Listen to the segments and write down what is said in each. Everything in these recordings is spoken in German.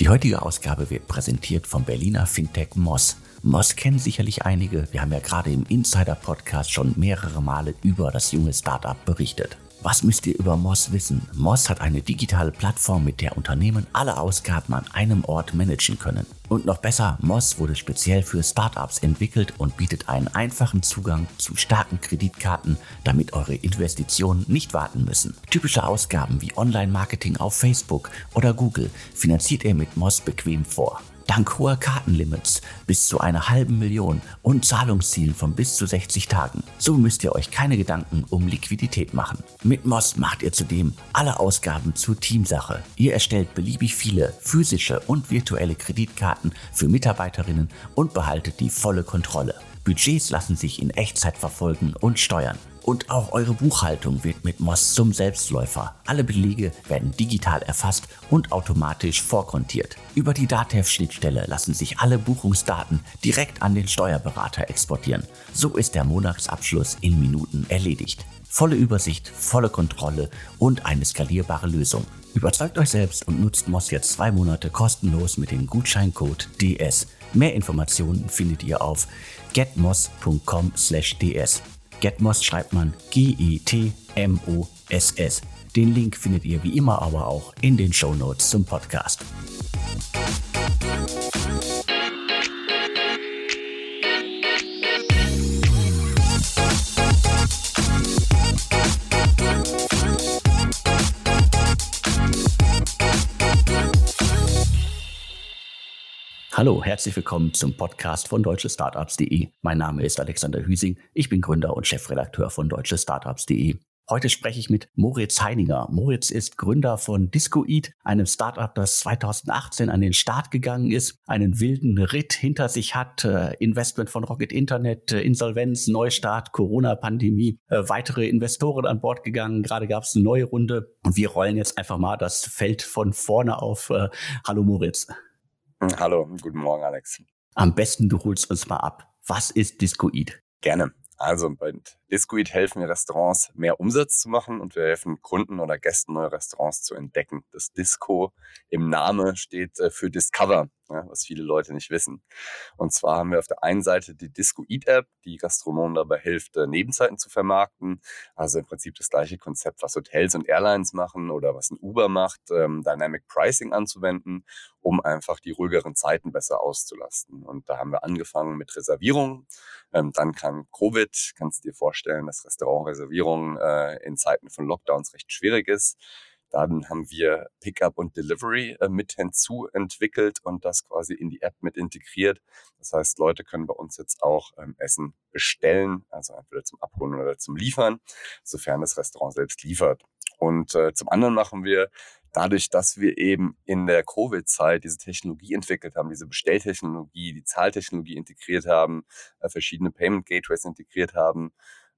Die heutige Ausgabe wird präsentiert vom Berliner Fintech Moss. Moss kennen sicherlich einige. Wir haben ja gerade im Insider-Podcast schon mehrere Male über das junge Startup berichtet. Was müsst ihr über Moss wissen? Moss hat eine digitale Plattform, mit der Unternehmen alle Ausgaben an einem Ort managen können. Und noch besser, Moss wurde speziell für Startups entwickelt und bietet einen einfachen Zugang zu starken Kreditkarten, damit eure Investitionen nicht warten müssen. Typische Ausgaben wie Online-Marketing auf Facebook oder Google finanziert ihr mit Moss bequem vor. Dank hoher Kartenlimits bis zu einer halben Million und Zahlungszielen von bis zu 60 Tagen. So müsst ihr euch keine Gedanken um Liquidität machen. Mit Moss macht ihr zudem alle Ausgaben zur Teamsache. Ihr erstellt beliebig viele physische und virtuelle Kreditkarten für Mitarbeiterinnen und behaltet die volle Kontrolle. Budgets lassen sich in Echtzeit verfolgen und steuern. Und auch eure Buchhaltung wird mit Moss zum Selbstläufer. Alle Belege werden digital erfasst und automatisch vorkontiert. Über die DATEV-Schnittstelle lassen sich alle Buchungsdaten direkt an den Steuerberater exportieren. So ist der Monatsabschluss in Minuten erledigt. Volle Übersicht, volle Kontrolle und eine skalierbare Lösung. Überzeugt euch selbst und nutzt Moss jetzt zwei Monate kostenlos mit dem Gutscheincode DS. Mehr Informationen findet ihr auf getmoss.com/ds. Getmoss schreibt man G-E-T-M-O-S-S. Den Link findet ihr wie immer aber auch in den Show Notes zum Podcast. Hallo, herzlich willkommen zum Podcast von deutschestartups.de. Mein Name ist Alexander Hüsing. Ich bin Gründer und Chefredakteur von deutschestartups.de. Heute spreche ich mit Moritz Heininger. Moritz ist Gründer von Discoeat, einem Startup, das 2018 an den Start gegangen ist, einen wilden Ritt hinter sich hat, äh, Investment von Rocket Internet, äh, Insolvenz, Neustart, Corona-Pandemie, äh, weitere Investoren an Bord gegangen. Gerade gab es eine neue Runde und wir rollen jetzt einfach mal das Feld von vorne auf. Hallo Moritz. Hm, hallo, guten Morgen, Alex. Am besten du holst uns mal ab. Was ist Discoid? Gerne. Also bei Discoid helfen Restaurants, mehr Umsatz zu machen und wir helfen Kunden oder Gästen neue Restaurants zu entdecken. Das Disco im Namen steht äh, für Discover was viele Leute nicht wissen. Und zwar haben wir auf der einen Seite die Disco Eat App, die Gastronomen dabei hilft, äh, Nebenzeiten zu vermarkten. Also im Prinzip das gleiche Konzept, was Hotels und Airlines machen oder was ein Uber macht, ähm, Dynamic Pricing anzuwenden, um einfach die ruhigeren Zeiten besser auszulasten. Und da haben wir angefangen mit Reservierungen. Ähm, dann kam Covid. Kannst du dir vorstellen, dass Restaurantreservierungen äh, in Zeiten von Lockdowns recht schwierig ist. Dann haben wir Pickup und Delivery äh, mit hinzu entwickelt und das quasi in die App mit integriert. Das heißt, Leute können bei uns jetzt auch ähm, Essen bestellen, also entweder zum Abholen oder zum Liefern, sofern das Restaurant selbst liefert. Und äh, zum anderen machen wir dadurch, dass wir eben in der Covid-Zeit diese Technologie entwickelt haben, diese Bestelltechnologie, die Zahltechnologie integriert haben, äh, verschiedene Payment Gateways integriert haben,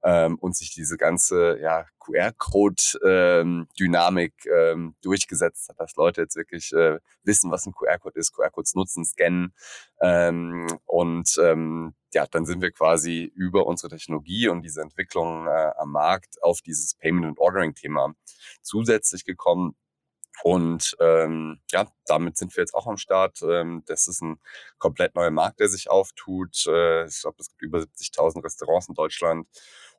ähm, und sich diese ganze ja, QR-Code-Dynamik ähm, ähm, durchgesetzt hat, dass Leute jetzt wirklich äh, wissen, was ein QR-Code ist, QR-Codes nutzen, scannen. Ähm, und ähm, ja, dann sind wir quasi über unsere Technologie und diese Entwicklung äh, am Markt auf dieses Payment- und Ordering-Thema zusätzlich gekommen. Und ähm, ja, damit sind wir jetzt auch am Start. Ähm, das ist ein komplett neuer Markt, der sich auftut. Äh, ich glaube, es gibt über 70.000 Restaurants in Deutschland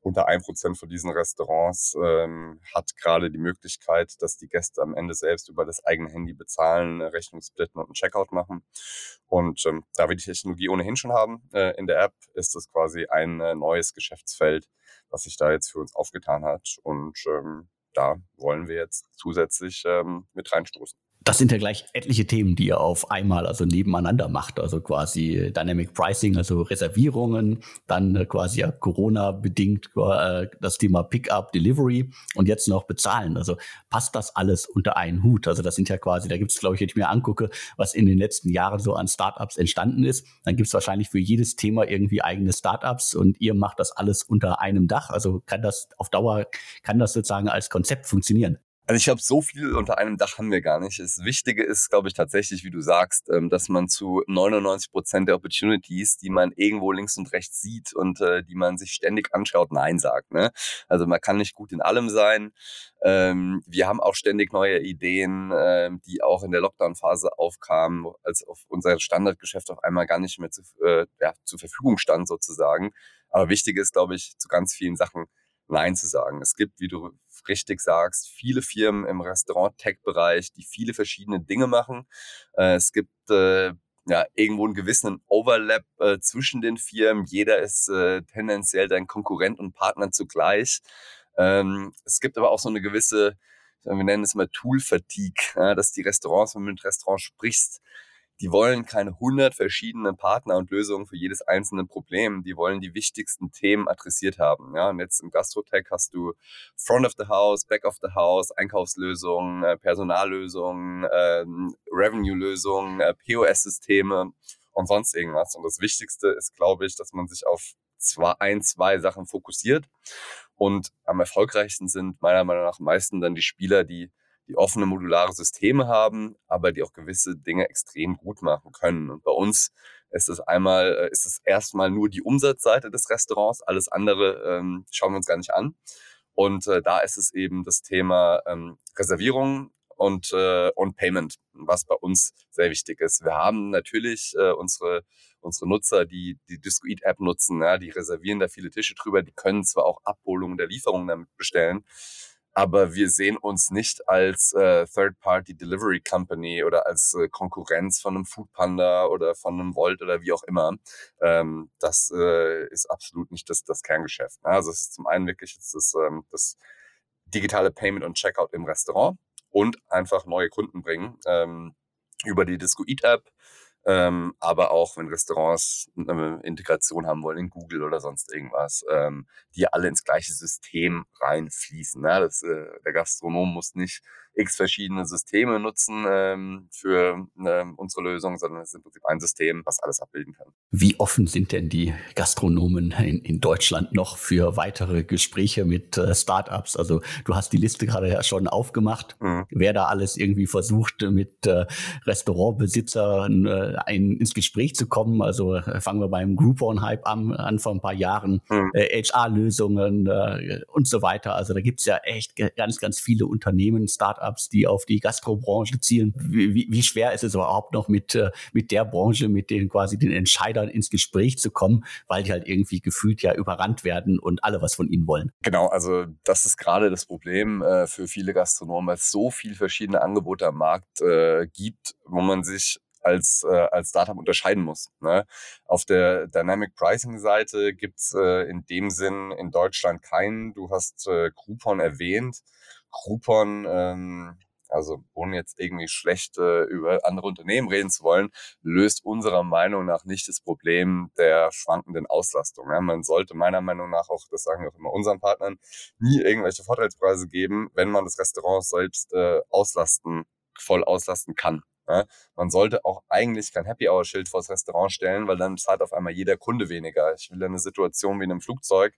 unter ein Prozent von diesen Restaurants ähm, hat gerade die Möglichkeit, dass die Gäste am Ende selbst über das eigene Handy bezahlen, eine Rechnung splitten und einen Checkout machen. Und ähm, da wir die Technologie ohnehin schon haben äh, in der App, ist das quasi ein äh, neues Geschäftsfeld, was sich da jetzt für uns aufgetan hat. Und ähm, da wollen wir jetzt zusätzlich ähm, mit reinstoßen das sind ja gleich etliche Themen, die ihr auf einmal also nebeneinander macht. Also quasi Dynamic Pricing, also Reservierungen, dann äh, quasi ja Corona-bedingt äh, das Thema Pickup, Delivery und jetzt noch bezahlen. Also passt das alles unter einen Hut? Also das sind ja quasi, da gibt es, glaube ich, wenn ich mir angucke, was in den letzten Jahren so an Startups entstanden ist, dann gibt es wahrscheinlich für jedes Thema irgendwie eigene Startups und ihr macht das alles unter einem Dach. Also kann das auf Dauer, kann das sozusagen als Konzept funktionieren? Also ich glaube, so viel unter einem Dach haben wir gar nicht. Das Wichtige ist, glaube ich, tatsächlich, wie du sagst, ähm, dass man zu 99 Prozent der Opportunities, die man irgendwo links und rechts sieht und äh, die man sich ständig anschaut, Nein sagt. Ne? Also man kann nicht gut in allem sein. Ähm, wir haben auch ständig neue Ideen, ähm, die auch in der Lockdown-Phase aufkamen, als auf unser Standardgeschäft auf einmal gar nicht mehr zu, äh, ja, zur Verfügung stand sozusagen. Aber wichtig ist, glaube ich, zu ganz vielen Sachen Nein zu sagen. Es gibt, wie du richtig sagst, viele Firmen im Restaurant-Tech-Bereich, die viele verschiedene Dinge machen. Äh, es gibt äh, ja irgendwo einen gewissen Overlap äh, zwischen den Firmen. Jeder ist äh, tendenziell dein Konkurrent und Partner zugleich. Ähm, es gibt aber auch so eine gewisse, wir nennen es mal Tool-Fatigue, ja, dass die Restaurants, wenn du mit Restaurants sprichst, die wollen keine hundert verschiedenen Partner und Lösungen für jedes einzelne Problem. Die wollen die wichtigsten Themen adressiert haben. Ja, und jetzt im Gastrotech hast du Front of the House, Back of the House, Einkaufslösungen, äh, Personallösungen, äh, Revenue-Lösungen, äh, POS-Systeme und sonst irgendwas. Und das Wichtigste ist, glaube ich, dass man sich auf zwei, ein, zwei Sachen fokussiert. Und am erfolgreichsten sind meiner Meinung nach am meisten dann die Spieler, die die offene modulare Systeme haben, aber die auch gewisse Dinge extrem gut machen können. Und bei uns ist es einmal, äh, ist es erstmal nur die Umsatzseite des Restaurants, alles andere ähm, schauen wir uns gar nicht an. Und äh, da ist es eben das Thema ähm, Reservierung und, äh, und Payment, was bei uns sehr wichtig ist. Wir haben natürlich äh, unsere, unsere Nutzer, die die Discoid-App nutzen, ja, die reservieren da viele Tische drüber, die können zwar auch Abholungen der Lieferungen damit bestellen, aber wir sehen uns nicht als äh, Third-Party Delivery Company oder als äh, Konkurrenz von einem Foodpanda oder von einem Volt oder wie auch immer. Ähm, das äh, ist absolut nicht das, das Kerngeschäft. Ne? Also es ist zum einen wirklich das, ist, ähm, das digitale Payment und Checkout im Restaurant und einfach neue Kunden bringen ähm, über die Disco Eat App ähm, aber auch wenn Restaurants eine Integration haben wollen in Google oder sonst irgendwas, ähm, die alle ins gleiche System reinfließen. Ne? Das, äh, der Gastronom muss nicht x verschiedene Systeme nutzen ähm, für ähm, unsere Lösung, sondern es ist im Prinzip ein System, was alles abbilden kann. Wie offen sind denn die Gastronomen in, in Deutschland noch für weitere Gespräche mit äh, Startups? Also du hast die Liste gerade ja schon aufgemacht, mhm. wer da alles irgendwie versucht, mit äh, Restaurantbesitzern äh, ein, ins Gespräch zu kommen. Also äh, fangen wir beim Groupon-Hype an, an vor ein paar Jahren, mhm. äh, HR-Lösungen äh, und so weiter. Also da gibt's ja echt ganz, ganz viele Unternehmen, Startups, Startups, die auf die Gastrobranche zielen. Wie, wie schwer ist es überhaupt noch mit, äh, mit der Branche, mit den quasi den Entscheidern ins Gespräch zu kommen, weil die halt irgendwie gefühlt ja überrannt werden und alle was von ihnen wollen? Genau, also das ist gerade das Problem äh, für viele Gastronomen, weil es so viele verschiedene Angebote am Markt äh, gibt, wo man sich als, äh, als Startup unterscheiden muss. Ne? Auf der Dynamic Pricing Seite gibt's äh, in dem Sinn in Deutschland keinen. Du hast äh, Groupon erwähnt. Groupon, ähm, also ohne jetzt irgendwie schlecht äh, über andere Unternehmen reden zu wollen, löst unserer Meinung nach nicht das Problem der schwankenden Auslastung. Ja, man sollte meiner Meinung nach auch, das sagen wir auch immer unseren Partnern, nie irgendwelche Vorteilspreise geben, wenn man das Restaurant selbst äh, auslasten, voll auslasten kann. Ja, man sollte auch eigentlich kein Happy Hour Schild vors Restaurant stellen, weil dann zahlt auf einmal jeder Kunde weniger. Ich will eine Situation wie in einem Flugzeug,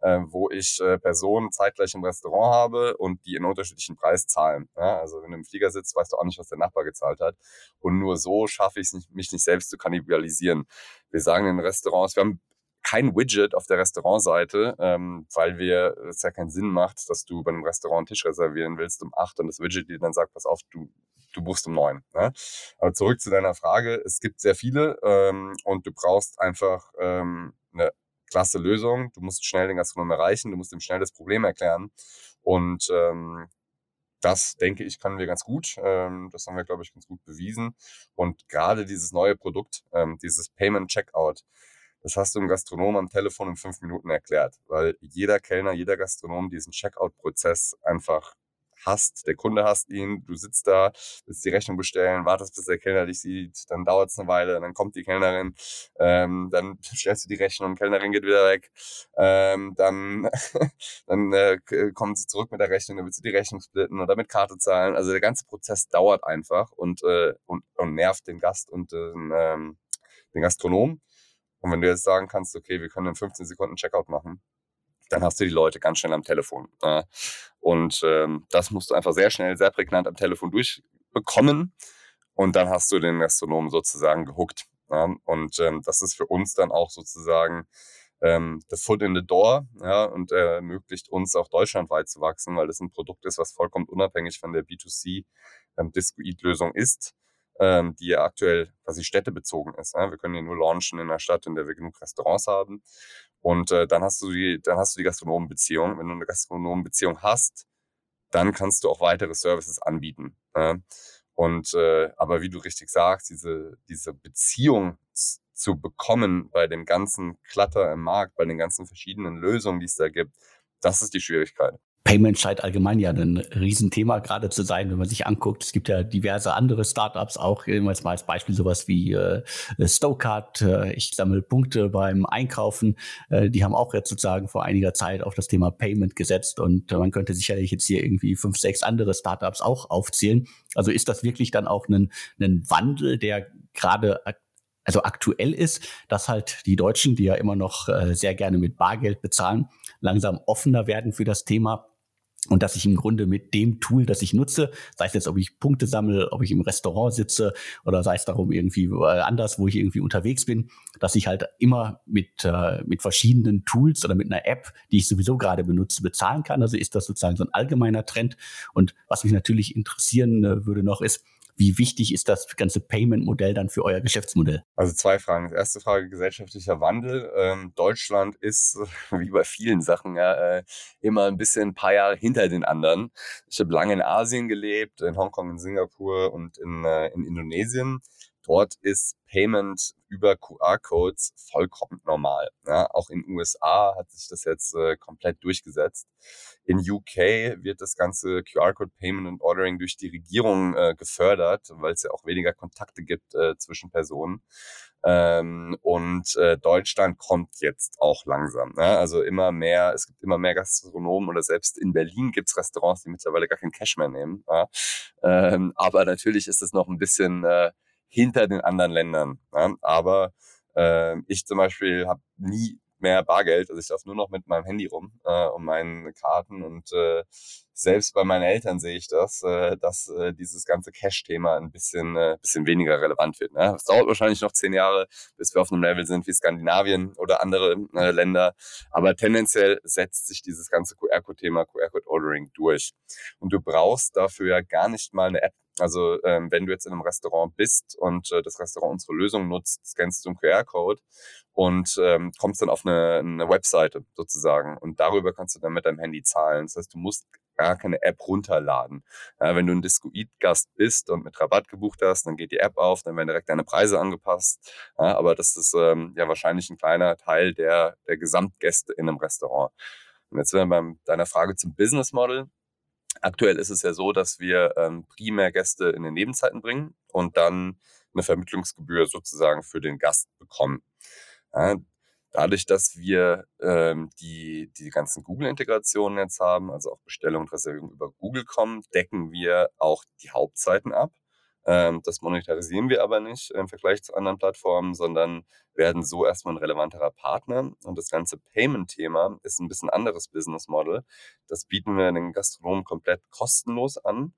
äh, wo ich äh, Personen zeitgleich im Restaurant habe und die in unterschiedlichen Preis zahlen. Ja, also wenn du im Flieger sitzt, weißt du auch nicht, was der Nachbar gezahlt hat. Und nur so schaffe ich es mich nicht selbst zu kannibalisieren. Wir sagen in Restaurants, wir haben kein Widget auf der Restaurantseite, ähm, weil wir es ja keinen Sinn macht, dass du bei einem Restaurant einen Tisch reservieren willst um acht und das Widget dir dann sagt, pass auf, du du buchst um neun. Ne? Aber zurück zu deiner Frage. Es gibt sehr viele ähm, und du brauchst einfach ähm, eine klasse Lösung. Du musst schnell den Gastronom erreichen, du musst ihm schnell das Problem erklären. Und ähm, das, denke ich, können wir ganz gut. Ähm, das haben wir, glaube ich, ganz gut bewiesen. Und gerade dieses neue Produkt, ähm, dieses Payment Checkout, das hast du im Gastronom am Telefon in fünf Minuten erklärt, weil jeder Kellner, jeder Gastronom diesen Checkout-Prozess einfach hast, der Kunde hasst ihn, du sitzt da, willst die Rechnung bestellen, wartest, bis der Kellner dich sieht, dann dauert es eine Weile, dann kommt die Kellnerin, ähm, dann stellst du die Rechnung, Kellnerin geht wieder weg, ähm, dann, dann äh, kommen sie zurück mit der Rechnung, dann willst du die Rechnung splitten oder mit Karte zahlen. Also der ganze Prozess dauert einfach und, äh, und, und nervt den Gast und äh, ähm, den Gastronom. Und wenn du jetzt sagen kannst, okay, wir können in 15 Sekunden Checkout machen, dann hast du die Leute ganz schnell am Telefon. Äh, und ähm, das musst du einfach sehr schnell, sehr prägnant am Telefon durchbekommen. Und dann hast du den Gastronomen sozusagen gehuckt. Ja? Und ähm, das ist für uns dann auch sozusagen ähm, the foot in the door ja, und ermöglicht uns auch deutschlandweit zu wachsen, weil das ein Produkt ist, was vollkommen unabhängig von der B2C ähm, Discoid-Lösung ist, ähm, die ja aktuell quasi städtebezogen ist. Ja. Wir können hier nur launchen in einer Stadt, in der wir genug Restaurants haben. Und äh, dann hast du die, dann hast du die Gastronomenbeziehung. Wenn du eine Gastronomenbeziehung hast, dann kannst du auch weitere Services anbieten. Ja. Und äh, aber wie du richtig sagst, diese, diese Beziehung zu bekommen bei dem ganzen Klatter im Markt, bei den ganzen verschiedenen Lösungen, die es da gibt, das ist die Schwierigkeit. Payment scheint allgemein ja ein Riesenthema gerade zu sein, wenn man sich anguckt. Es gibt ja diverse andere Startups, auch jetzt mal als Beispiel sowas wie äh, Stokart. Äh, ich sammle Punkte beim Einkaufen. Äh, die haben auch jetzt sozusagen vor einiger Zeit auf das Thema Payment gesetzt und man könnte sicherlich jetzt hier irgendwie fünf, sechs andere Startups auch aufzählen. Also ist das wirklich dann auch ein, ein Wandel, der gerade also aktuell ist, dass halt die Deutschen, die ja immer noch äh, sehr gerne mit Bargeld bezahlen, langsam offener werden für das Thema und dass ich im Grunde mit dem Tool, das ich nutze, sei es jetzt, ob ich Punkte sammle, ob ich im Restaurant sitze oder sei es darum irgendwie äh, anders, wo ich irgendwie unterwegs bin, dass ich halt immer mit, äh, mit verschiedenen Tools oder mit einer App, die ich sowieso gerade benutze, bezahlen kann. Also ist das sozusagen so ein allgemeiner Trend. Und was mich natürlich interessieren äh, würde noch ist, wie wichtig ist das ganze Payment-Modell dann für euer Geschäftsmodell? Also zwei Fragen. Erste Frage, gesellschaftlicher Wandel. Ähm, Deutschland ist, wie bei vielen Sachen, ja, äh, immer ein bisschen ein paar Jahre hinter den anderen. Ich habe lange in Asien gelebt, in Hongkong, in Singapur und in, äh, in Indonesien. Dort ist Payment über QR-Codes vollkommen normal. Ja, auch in USA hat sich das jetzt äh, komplett durchgesetzt. In UK wird das ganze QR-Code-Payment und Ordering durch die Regierung äh, gefördert, weil es ja auch weniger Kontakte gibt äh, zwischen Personen. Ähm, und äh, Deutschland kommt jetzt auch langsam. Ne? Also immer mehr, es gibt immer mehr Gastronomen oder selbst in Berlin gibt's Restaurants, die mittlerweile gar kein Cash mehr nehmen. Ja? Ähm, aber natürlich ist es noch ein bisschen äh, hinter den anderen Ländern. Ja? Aber äh, ich zum Beispiel habe nie mehr Bargeld. Also ich darf nur noch mit meinem Handy rum äh, und meinen Karten und äh, selbst bei meinen Eltern sehe ich das, äh, dass äh, dieses ganze Cash-Thema ein bisschen, äh, bisschen weniger relevant wird. Ne? Es dauert wahrscheinlich noch zehn Jahre, bis wir auf einem Level sind wie Skandinavien oder andere äh, Länder. Aber tendenziell setzt sich dieses ganze QR-Code-Thema, QR-Code-Ordering durch. Und du brauchst dafür ja gar nicht mal eine App also ähm, wenn du jetzt in einem Restaurant bist und äh, das Restaurant unsere Lösung nutzt, scannst du einen QR-Code und ähm, kommst dann auf eine, eine Webseite sozusagen und darüber kannst du dann mit deinem Handy zahlen. Das heißt, du musst gar keine App runterladen. Ja, wenn du ein Discoid-Gast bist und mit Rabatt gebucht hast, dann geht die App auf, dann werden direkt deine Preise angepasst. Ja, aber das ist ähm, ja wahrscheinlich ein kleiner Teil der, der Gesamtgäste in einem Restaurant. Und jetzt sind wir bei deiner Frage zum Business Model. Aktuell ist es ja so, dass wir ähm, primär Gäste in den Nebenzeiten bringen und dann eine Vermittlungsgebühr sozusagen für den Gast bekommen. Ja, dadurch, dass wir ähm, die, die ganzen Google-Integrationen jetzt haben, also auch Bestellung und Reservierung über Google kommen, decken wir auch die Hauptzeiten ab. Ähm, das monetarisieren wir aber nicht im Vergleich zu anderen Plattformen, sondern werden so erstmal ein relevanterer Partner. Und das ganze Payment-Thema ist ein bisschen anderes Business Model. Das bieten wir den Gastronomen komplett kostenlos an.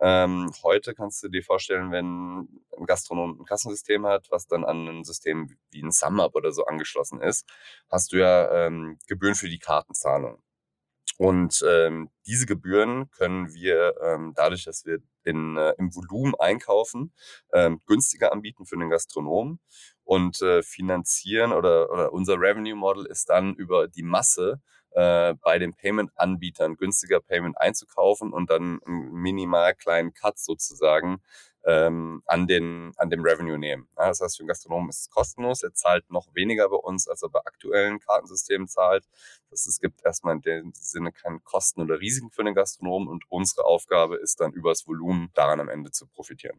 Ähm, heute kannst du dir vorstellen, wenn ein Gastronom ein Kassensystem hat, was dann an ein System wie ein SumUp oder so angeschlossen ist, hast du ja ähm, Gebühren für die Kartenzahlung. Und ähm, diese Gebühren können wir ähm, dadurch, dass wir in, äh, im Volumen einkaufen, ähm, günstiger anbieten für den Gastronomen und äh, finanzieren oder, oder unser Revenue Model ist dann über die Masse äh, bei den Payment-Anbietern günstiger Payment einzukaufen und dann einen minimal kleinen Cut sozusagen ähm, an, den, an dem Revenue nehmen. Ja, das heißt, für den Gastronomen ist es kostenlos. Er zahlt noch weniger bei uns, als er bei aktuellen Kartensystemen zahlt. Das, es gibt erstmal in dem Sinne keine Kosten oder Risiken für den Gastronomen und unsere Aufgabe ist dann übers Volumen daran am Ende zu profitieren.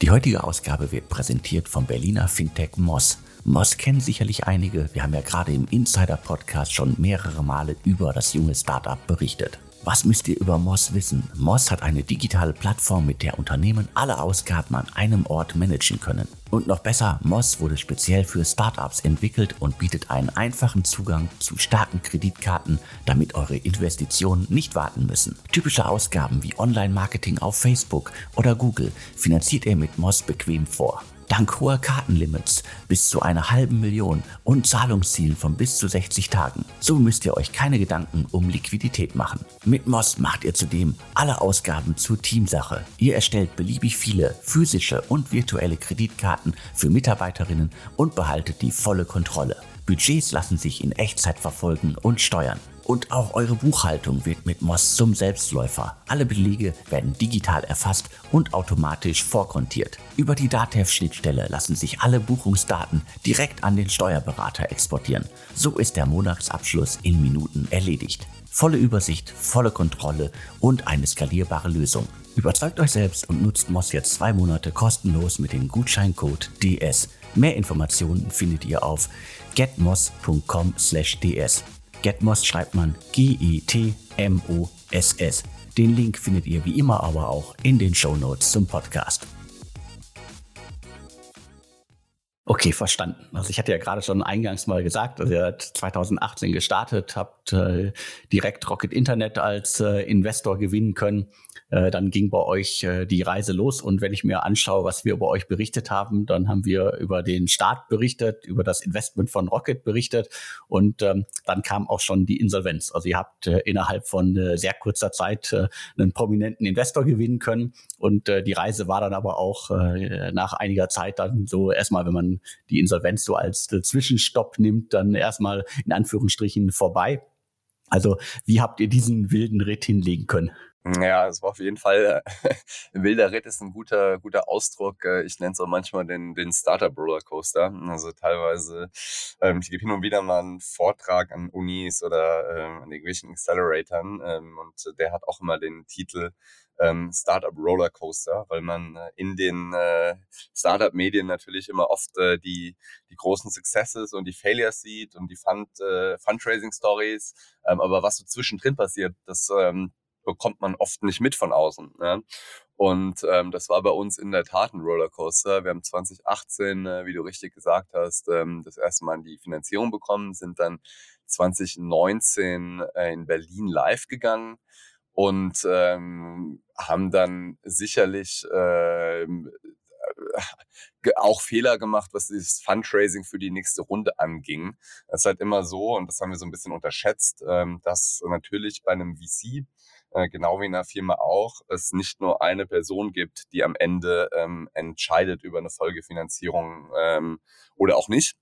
Die heutige Ausgabe wird präsentiert vom Berliner Fintech Moss. Moss kennen sicherlich einige. Wir haben ja gerade im Insider-Podcast schon mehrere Male über das junge Startup berichtet. Was müsst ihr über Moss wissen? Moss hat eine digitale Plattform, mit der Unternehmen alle Ausgaben an einem Ort managen können. Und noch besser, Moss wurde speziell für Startups entwickelt und bietet einen einfachen Zugang zu starken Kreditkarten, damit eure Investitionen nicht warten müssen. Typische Ausgaben wie Online-Marketing auf Facebook oder Google finanziert ihr mit Moss bequem vor. Dank hoher Kartenlimits bis zu einer halben Million und Zahlungszielen von bis zu 60 Tagen. So müsst ihr euch keine Gedanken um Liquidität machen. Mit Moss macht ihr zudem alle Ausgaben zur Teamsache. Ihr erstellt beliebig viele physische und virtuelle Kreditkarten für Mitarbeiterinnen und behaltet die volle Kontrolle. Budgets lassen sich in Echtzeit verfolgen und steuern. Und auch eure Buchhaltung wird mit Moss zum Selbstläufer. Alle Belege werden digital erfasst und automatisch vorkontiert. Über die DATEV-Schnittstelle lassen sich alle Buchungsdaten direkt an den Steuerberater exportieren. So ist der Monatsabschluss in Minuten erledigt. Volle Übersicht, volle Kontrolle und eine skalierbare Lösung. Überzeugt euch selbst und nutzt Moss jetzt zwei Monate kostenlos mit dem Gutscheincode DS. Mehr Informationen findet ihr auf getmoss.com/ds. Getmoss schreibt man G-E-T-M-O-S-S. Den Link findet ihr wie immer aber auch in den Show Notes zum Podcast. Okay, verstanden. Also ich hatte ja gerade schon eingangs mal gesagt, dass ihr 2018 gestartet habt, äh, direkt Rocket Internet als äh, Investor gewinnen können. Äh, dann ging bei euch äh, die Reise los. Und wenn ich mir anschaue, was wir über euch berichtet haben, dann haben wir über den Start berichtet, über das Investment von Rocket berichtet und ähm, dann kam auch schon die Insolvenz. Also ihr habt äh, innerhalb von äh, sehr kurzer Zeit äh, einen prominenten Investor gewinnen können. Und äh, die Reise war dann aber auch äh, nach einiger Zeit dann so erstmal, wenn man die Insolvenz so als äh, Zwischenstopp nimmt, dann erstmal in Anführungsstrichen vorbei. Also wie habt ihr diesen wilden Ritt hinlegen können? Ja, es war auf jeden Fall, äh, wilder Ritt ist ein guter, guter Ausdruck. Äh, ich nenne es auch manchmal den, den Startup-Rollercoaster. Also teilweise, ähm, ich gebe hin und wieder mal einen Vortrag an Unis oder ähm, an irgendwelchen Acceleratoren ähm, und der hat auch immer den Titel ähm, Startup Rollercoaster, weil man äh, in den äh, Startup-Medien natürlich immer oft äh, die, die großen Successes und die Failures sieht und die Fund, äh, Fundraising-Stories. Ähm, aber was so zwischendrin passiert, das ähm, bekommt man oft nicht mit von außen. Ja. Und ähm, das war bei uns in der Tat ein Rollercoaster. Wir haben 2018, äh, wie du richtig gesagt hast, ähm, das erste Mal die Finanzierung bekommen, sind dann 2019 äh, in Berlin live gegangen und ähm, haben dann sicherlich äh, auch Fehler gemacht, was dieses Fundraising für die nächste Runde anging. Es ist halt immer so, und das haben wir so ein bisschen unterschätzt, ähm, dass natürlich bei einem VC äh, genau wie in einer Firma auch, es nicht nur eine Person gibt, die am Ende ähm, entscheidet über eine Folgefinanzierung ähm, oder auch nicht.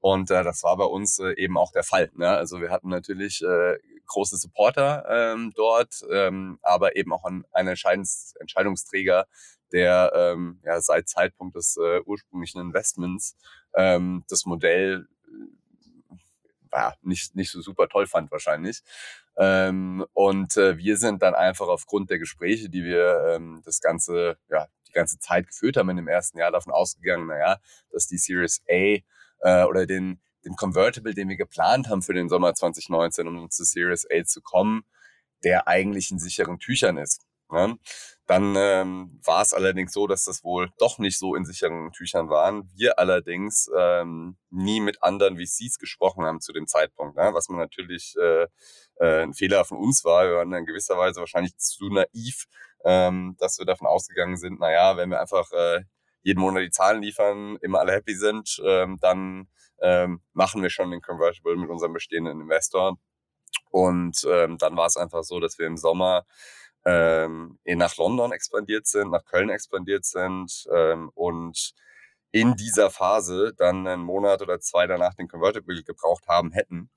Und äh, das war bei uns äh, eben auch der Fall. Ne? Also wir hatten natürlich äh, große Supporter ähm, dort, ähm, aber eben auch einen Entscheidungs Entscheidungsträger, der ähm, ja, seit Zeitpunkt des äh, ursprünglichen Investments ähm, das Modell ja, nicht, nicht so super toll fand wahrscheinlich. Ähm, und äh, wir sind dann einfach aufgrund der Gespräche, die wir ähm, das ganze, ja, die ganze Zeit geführt haben in dem ersten Jahr davon ausgegangen, naja, dass die Series A äh, oder den, den Convertible, den wir geplant haben für den Sommer 2019, um zu Series A zu kommen, der eigentlich in sicheren Tüchern ist. Ne? Dann ähm, war es allerdings so, dass das wohl doch nicht so in sicheren Tüchern waren. Wir allerdings ähm, nie mit anderen VCs gesprochen haben zu dem Zeitpunkt, ne? was man natürlich äh, äh, ein Fehler von uns war. Wir waren in gewisser Weise wahrscheinlich zu naiv, ähm, dass wir davon ausgegangen sind, naja, wenn wir einfach äh, jeden Monat die Zahlen liefern, immer alle happy sind, ähm, dann ähm, machen wir schon den Convertible mit unserem bestehenden Investor. Und ähm, dann war es einfach so, dass wir im Sommer ähm, nach London expandiert sind, nach Köln expandiert sind ähm, und in dieser Phase dann einen Monat oder zwei danach den Convertible gebraucht haben hätten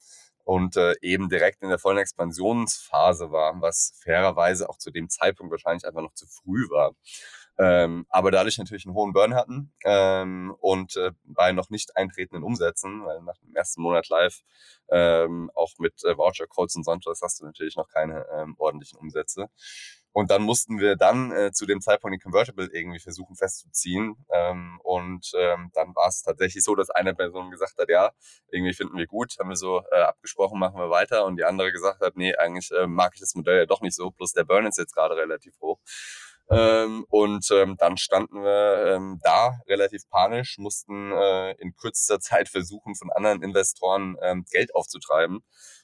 und äh, eben direkt in der vollen Expansionsphase war, was fairerweise auch zu dem Zeitpunkt wahrscheinlich einfach noch zu früh war. Ähm, aber dadurch natürlich einen hohen Burn hatten ähm, und äh, bei noch nicht eintretenden Umsätzen, weil nach dem ersten Monat live ähm, auch mit äh, Voucher-Codes und sonst was hast du natürlich noch keine ähm, ordentlichen Umsätze. Und dann mussten wir dann äh, zu dem Zeitpunkt den Convertible irgendwie versuchen festzuziehen. Ähm, und ähm, dann war es tatsächlich so, dass eine Person gesagt hat, ja, irgendwie finden wir gut, haben wir so äh, abgesprochen, machen wir weiter. Und die andere gesagt hat, nee, eigentlich äh, mag ich das Modell ja doch nicht so, plus der Burn ist jetzt gerade relativ hoch. Ähm, und ähm, dann standen wir ähm, da relativ panisch, mussten äh, in kürzester Zeit versuchen, von anderen Investoren ähm, Geld aufzutreiben.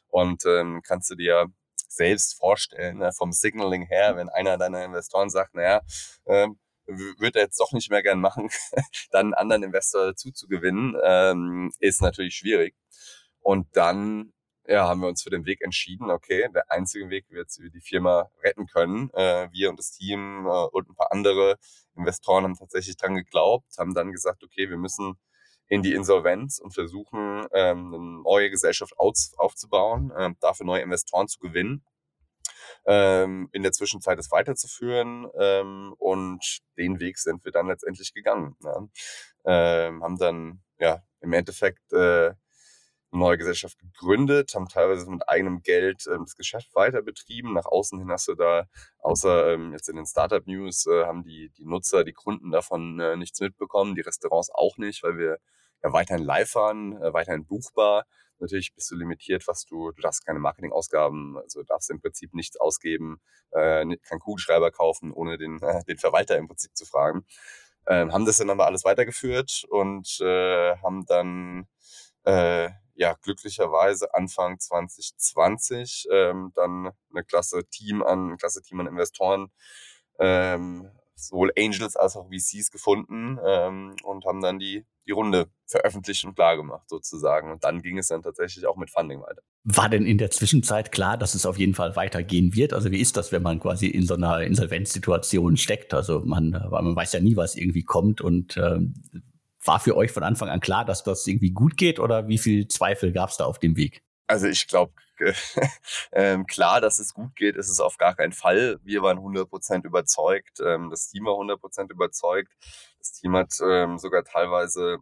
Und ähm, kannst du dir selbst vorstellen, ne, vom Signaling her, wenn einer deiner Investoren sagt, naja, ähm, würde er jetzt doch nicht mehr gern machen, dann einen anderen Investor dazu zu gewinnen, ähm, ist natürlich schwierig. Und dann ja, haben wir uns für den Weg entschieden, okay, der einzige Weg, wie wir jetzt die Firma retten können, äh, wir und das Team äh, und ein paar andere Investoren haben tatsächlich dran geglaubt, haben dann gesagt, okay, wir müssen in die Insolvenz und versuchen, ähm, eine neue Gesellschaft auf, aufzubauen, äh, dafür neue Investoren zu gewinnen, ähm, in der Zwischenzeit es weiterzuführen ähm, und den Weg sind wir dann letztendlich gegangen. Ne? Ähm, haben dann ja im Endeffekt äh, neue Gesellschaft gegründet, haben teilweise mit eigenem Geld ähm, das Geschäft weiter betrieben. Nach außen hin hast du da, außer ähm, jetzt in den Startup News, äh, haben die, die Nutzer, die Kunden davon äh, nichts mitbekommen, die Restaurants auch nicht, weil wir ja weiterhin live waren, äh, weiterhin buchbar. Natürlich bist du limitiert, was du, du darfst keine Marketingausgaben, also darfst im Prinzip nichts ausgeben, äh, keinen Kugelschreiber kaufen, ohne den, äh, den Verwalter im Prinzip zu fragen. Ähm, haben das dann aber alles weitergeführt und äh, haben dann äh, ja glücklicherweise Anfang 2020 ähm, dann eine klasse Team an, ein klasse Team an Investoren, ähm, sowohl Angels als auch VCs gefunden ähm, und haben dann die, die Runde veröffentlicht und klar gemacht sozusagen. Und dann ging es dann tatsächlich auch mit Funding weiter. War denn in der Zwischenzeit klar, dass es auf jeden Fall weitergehen wird? Also wie ist das, wenn man quasi in so einer Insolvenzsituation steckt? Also man, man weiß ja nie, was irgendwie kommt und ähm, war für euch von Anfang an klar, dass das irgendwie gut geht oder wie viel Zweifel gab es da auf dem Weg? Also ich glaube, ähm, klar, dass es gut geht, ist es auf gar keinen Fall. Wir waren 100% überzeugt, ähm, das Team war 100% überzeugt. Das Team hat ähm, sogar teilweise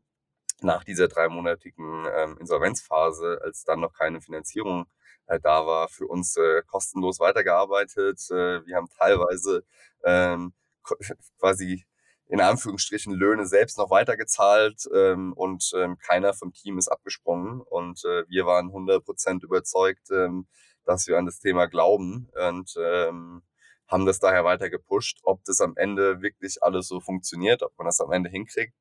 nach dieser dreimonatigen ähm, Insolvenzphase, als dann noch keine Finanzierung äh, da war, für uns äh, kostenlos weitergearbeitet. Äh, wir haben teilweise ähm, quasi in Anführungsstrichen Löhne selbst noch weitergezahlt ähm, und ähm, keiner vom Team ist abgesprungen. Und äh, wir waren 100% überzeugt, ähm, dass wir an das Thema glauben und ähm, haben das daher weiter gepusht. Ob das am Ende wirklich alles so funktioniert, ob man das am Ende hinkriegt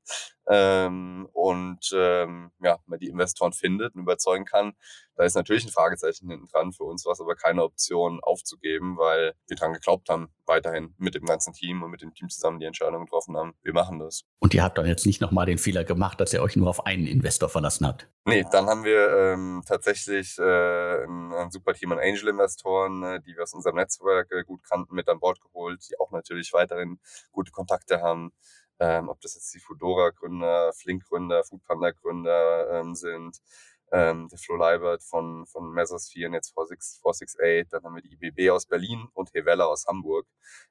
ähm, und ähm, ja, man die Investoren findet und überzeugen kann, da ist natürlich ein Fragezeichen hinten dran. Für uns war es aber keine Option aufzugeben, weil wir dran geglaubt haben, weiterhin mit dem ganzen Team und mit dem Team zusammen die Entscheidung getroffen haben, wir machen das. Und ihr habt dann jetzt nicht nochmal den Fehler gemacht, dass ihr euch nur auf einen Investor verlassen habt? Nee, dann haben wir ähm, tatsächlich äh, ein, ein, super Team an Angel-Investoren, äh, die wir aus unserem Netzwerk äh, gut kannten, mit an Bord geholt, die auch natürlich weiterhin gute Kontakte haben. Ähm, ob das jetzt die Foodora-Gründer, Flink-Gründer, Foodpanda-Gründer ähm, sind, ähm, der Flo Leibert von, von Mesosphere und jetzt 468, dann haben wir die IBB aus Berlin und Hevella aus Hamburg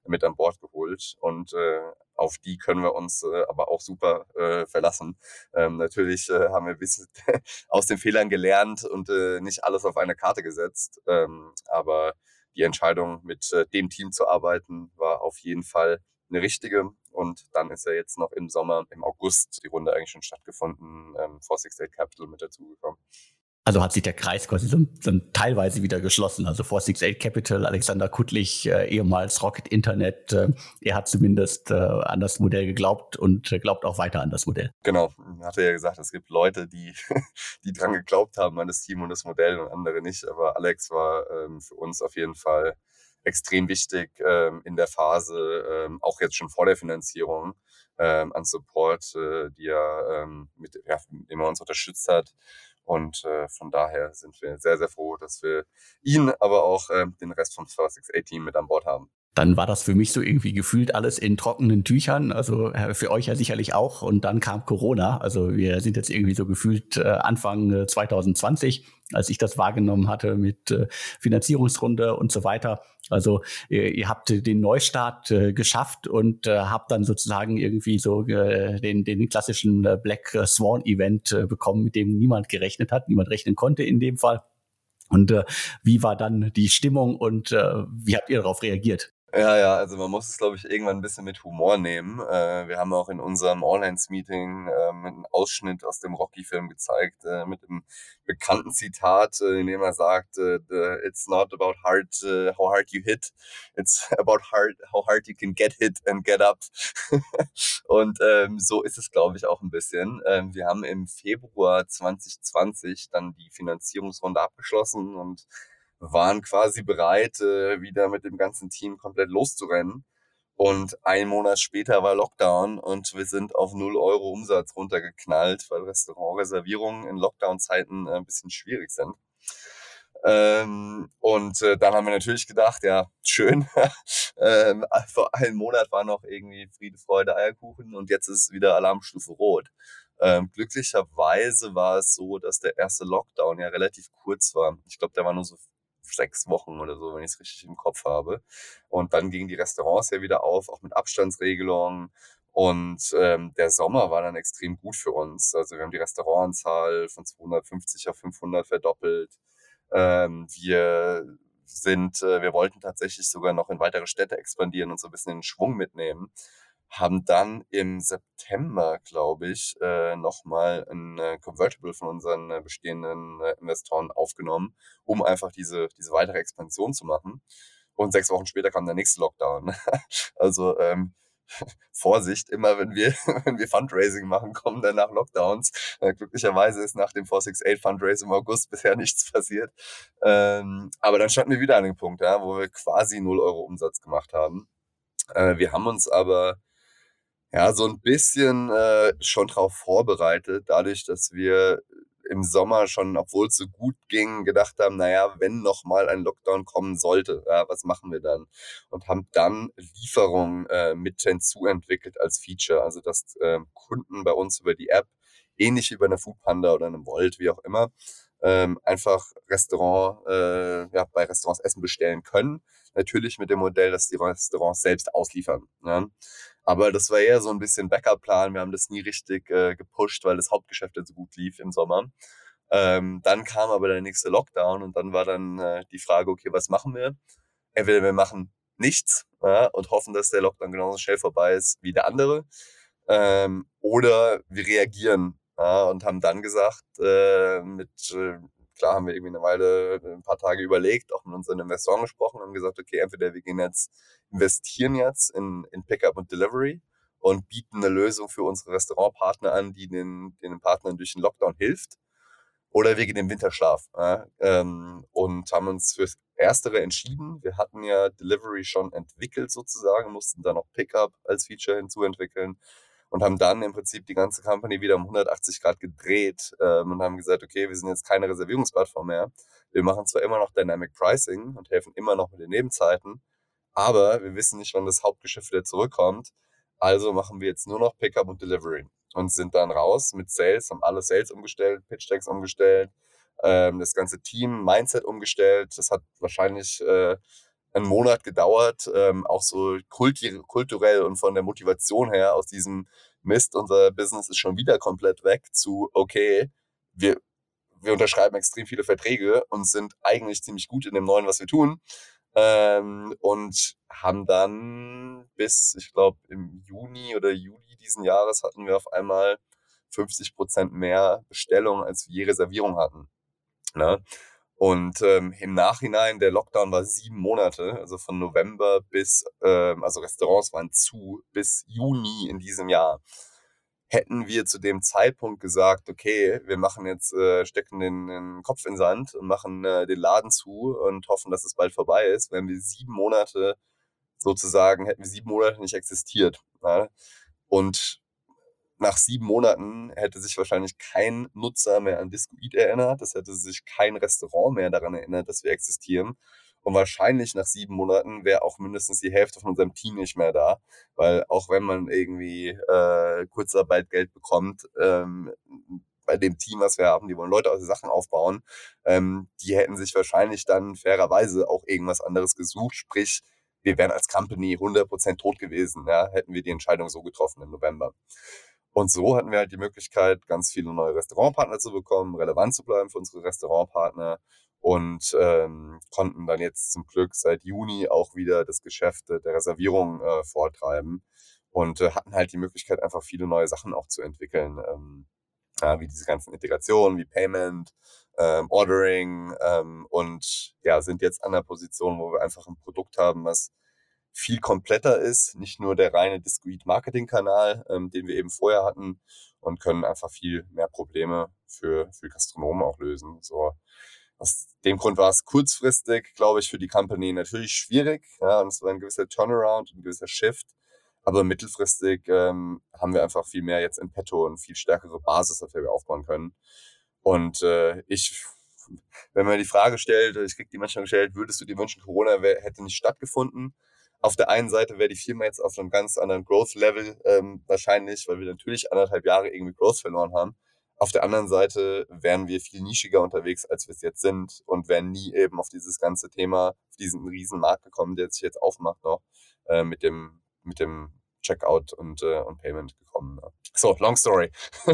mit an Bord geholt. Und äh, auf die können wir uns äh, aber auch super äh, verlassen. Ähm, natürlich äh, haben wir ein bisschen aus den Fehlern gelernt und äh, nicht alles auf eine Karte gesetzt, ähm, aber die Entscheidung, mit äh, dem Team zu arbeiten, war auf jeden Fall eine richtige. Und dann ist ja jetzt noch im Sommer, im August, die Runde eigentlich schon stattgefunden, ähm, 468 Capital mit dazugekommen. Also hat sich der Kreis quasi so, so teilweise wieder geschlossen. Also 468 Capital, Alexander Kuttlich, äh, ehemals Rocket Internet, äh, er hat zumindest äh, an das Modell geglaubt und glaubt auch weiter an das Modell. Genau, hat er ja gesagt, es gibt Leute, die, die dran geglaubt haben an das Team und das Modell und andere nicht. Aber Alex war ähm, für uns auf jeden Fall extrem wichtig ähm, in der Phase, ähm, auch jetzt schon vor der Finanzierung ähm, an Support, äh, die er, ähm, mit, ja, mit dem er uns unterstützt hat. Und äh, von daher sind wir sehr, sehr froh, dass wir ihn, aber auch äh, den Rest vom 268-Team mit an Bord haben dann war das für mich so irgendwie gefühlt alles in trockenen Tüchern, also äh, für euch ja sicherlich auch. Und dann kam Corona, also wir sind jetzt irgendwie so gefühlt äh, Anfang 2020, äh, als ich das wahrgenommen hatte mit Finanzierungsrunde und so weiter. Also ihr habt den Neustart geschafft und habt dann sozusagen irgendwie so den, den klassischen Black Swan Event bekommen, mit dem niemand gerechnet hat, niemand rechnen konnte in dem Fall. Und wie war dann die Stimmung und wie habt ihr darauf reagiert? Ja, ja, also man muss es, glaube ich, irgendwann ein bisschen mit Humor nehmen. Äh, wir haben auch in unserem All-Hands-Meeting äh, einen Ausschnitt aus dem Rocky-Film gezeigt, äh, mit dem bekannten Zitat, äh, in dem er sagt, äh, it's not about hard, uh, how hard you hit, it's about hard, how hard you can get hit and get up. Und ähm, so ist es, glaube ich, auch ein bisschen. Ähm, wir haben im Februar 2020 dann die Finanzierungsrunde abgeschlossen und waren quasi bereit, äh, wieder mit dem ganzen Team komplett loszurennen. Und ein Monat später war Lockdown und wir sind auf 0 Euro Umsatz runtergeknallt, weil Restaurantreservierungen in Lockdown-Zeiten äh, ein bisschen schwierig sind. Ähm, und äh, dann haben wir natürlich gedacht, ja, schön. ähm, vor einem Monat war noch irgendwie Friede, Freude, Eierkuchen und jetzt ist wieder Alarmstufe Rot. Ähm, glücklicherweise war es so, dass der erste Lockdown ja relativ kurz war. Ich glaube, der war nur so sechs Wochen oder so, wenn ich es richtig im Kopf habe. Und dann gingen die Restaurants ja wieder auf, auch mit Abstandsregelungen. Und ähm, der Sommer war dann extrem gut für uns. Also wir haben die Restaurantanzahl von 250 auf 500 verdoppelt. Ähm, wir sind, äh, wir wollten tatsächlich sogar noch in weitere Städte expandieren und so ein bisschen den Schwung mitnehmen haben dann im September, glaube ich, äh, nochmal ein äh, Convertible von unseren äh, bestehenden äh, Investoren aufgenommen, um einfach diese, diese weitere Expansion zu machen. Und sechs Wochen später kam der nächste Lockdown. also ähm, Vorsicht, immer wenn wir, wenn wir Fundraising machen, kommen danach Lockdowns. Äh, glücklicherweise ist nach dem 468 Fundraising im August bisher nichts passiert. Ähm, aber dann standen wir wieder an dem Punkt, ja, wo wir quasi 0 Euro Umsatz gemacht haben. Äh, wir haben uns aber ja, so ein bisschen äh, schon drauf vorbereitet, dadurch, dass wir im Sommer schon, obwohl es so gut ging, gedacht haben, naja, wenn noch mal ein Lockdown kommen sollte, ja, was machen wir dann? Und haben dann Lieferungen äh, mit hinzuentwickelt als Feature, also dass äh, Kunden bei uns über die App, ähnlich wie bei einer Foodpanda oder einem Volt, wie auch immer, ähm, einfach Restaurant, äh, ja, bei Restaurants Essen bestellen können. Natürlich mit dem Modell, dass die Restaurants selbst ausliefern. Ja. Aber das war eher so ein bisschen Backup-Plan. Wir haben das nie richtig äh, gepusht, weil das Hauptgeschäft ja so gut lief im Sommer. Ähm, dann kam aber der nächste Lockdown und dann war dann äh, die Frage, okay, was machen wir? Entweder wir machen nichts ja, und hoffen, dass der Lockdown genauso schnell vorbei ist wie der andere. Ähm, oder wir reagieren ja, und haben dann gesagt, äh, mit äh, klar haben wir irgendwie eine Weile, äh, ein paar Tage überlegt, auch mit unseren Investoren gesprochen, haben gesagt, okay, entweder wir gehen jetzt, investieren jetzt in, in Pickup und Delivery und bieten eine Lösung für unsere Restaurantpartner an, die den, den Partnern durch den Lockdown hilft. Oder wir gehen den Winterschlaf ja, ähm, und haben uns fürs Erstere entschieden. Wir hatten ja Delivery schon entwickelt sozusagen, mussten dann noch Pickup als Feature hinzuentwickeln und haben dann im Prinzip die ganze Company wieder um 180 Grad gedreht ähm, und haben gesagt, okay, wir sind jetzt keine Reservierungsplattform mehr. Wir machen zwar immer noch Dynamic Pricing und helfen immer noch mit den Nebenzeiten, aber wir wissen nicht, wann das Hauptgeschäft wieder zurückkommt. Also machen wir jetzt nur noch Pickup und Delivery und sind dann raus mit Sales, haben alle Sales umgestellt, Pitch Decks umgestellt, ähm, das ganze Team, Mindset umgestellt. Das hat wahrscheinlich äh, einen Monat gedauert, ähm, auch so kulturell und von der Motivation her aus diesem Mist, unser Business ist schon wieder komplett weg zu, okay, wir, wir unterschreiben extrem viele Verträge und sind eigentlich ziemlich gut in dem Neuen, was wir tun. Ähm, und haben dann bis, ich glaube, im Juni oder Juli diesen Jahres hatten wir auf einmal 50 Prozent mehr Bestellungen, als wir je Reservierung hatten. Ne? Und ähm, im Nachhinein, der Lockdown war sieben Monate, also von November bis, ähm, also Restaurants waren zu, bis Juni in diesem Jahr. Hätten wir zu dem Zeitpunkt gesagt, okay, wir machen jetzt, äh, stecken den, den Kopf in Sand und machen äh, den Laden zu und hoffen, dass es bald vorbei ist, wären wir sieben Monate sozusagen, hätten wir sieben Monate nicht existiert. Ja? Und nach sieben Monaten hätte sich wahrscheinlich kein Nutzer mehr an Discoid erinnert. Es hätte sich kein Restaurant mehr daran erinnert, dass wir existieren. Und wahrscheinlich nach sieben Monaten wäre auch mindestens die Hälfte von unserem Team nicht mehr da. Weil auch wenn man irgendwie äh, Kurzarbeitgeld bekommt, ähm, bei dem Team, was wir haben, die wollen Leute aus Sachen aufbauen, ähm, die hätten sich wahrscheinlich dann fairerweise auch irgendwas anderes gesucht. Sprich, wir wären als Company 100% tot gewesen, ja, hätten wir die Entscheidung so getroffen im November. Und so hatten wir halt die Möglichkeit, ganz viele neue Restaurantpartner zu bekommen, relevant zu bleiben für unsere Restaurantpartner und ähm, konnten dann jetzt zum Glück seit Juni auch wieder das Geschäft der Reservierung äh, vortreiben und äh, hatten halt die Möglichkeit, einfach viele neue Sachen auch zu entwickeln, ähm, ja, wie diese ganzen Integrationen, wie Payment, ähm, Ordering ähm, und ja, sind jetzt an der Position, wo wir einfach ein Produkt haben, was viel kompletter ist, nicht nur der reine Discrete Marketing Kanal, ähm, den wir eben vorher hatten und können einfach viel mehr Probleme für, für Gastronomen auch lösen. So, aus dem Grund war es kurzfristig, glaube ich, für die Company natürlich schwierig. Ja, und es war ein gewisser Turnaround, ein gewisser Shift. Aber mittelfristig ähm, haben wir einfach viel mehr jetzt in petto und viel stärkere Basis, auf der wir aufbauen können. Und äh, ich, wenn man die Frage stellt, ich krieg die manchmal gestellt, würdest du dir wünschen, Corona hätte nicht stattgefunden? Auf der einen Seite wäre die Firma jetzt auf einem ganz anderen Growth-Level ähm, wahrscheinlich, weil wir natürlich anderthalb Jahre irgendwie Growth verloren haben. Auf der anderen Seite wären wir viel nischiger unterwegs, als wir es jetzt sind und wären nie eben auf dieses ganze Thema, auf diesen riesen Markt gekommen, der sich jetzt aufmacht noch, äh, mit dem, mit dem Checkout und, äh, und Payment gekommen. Ne? So, long story.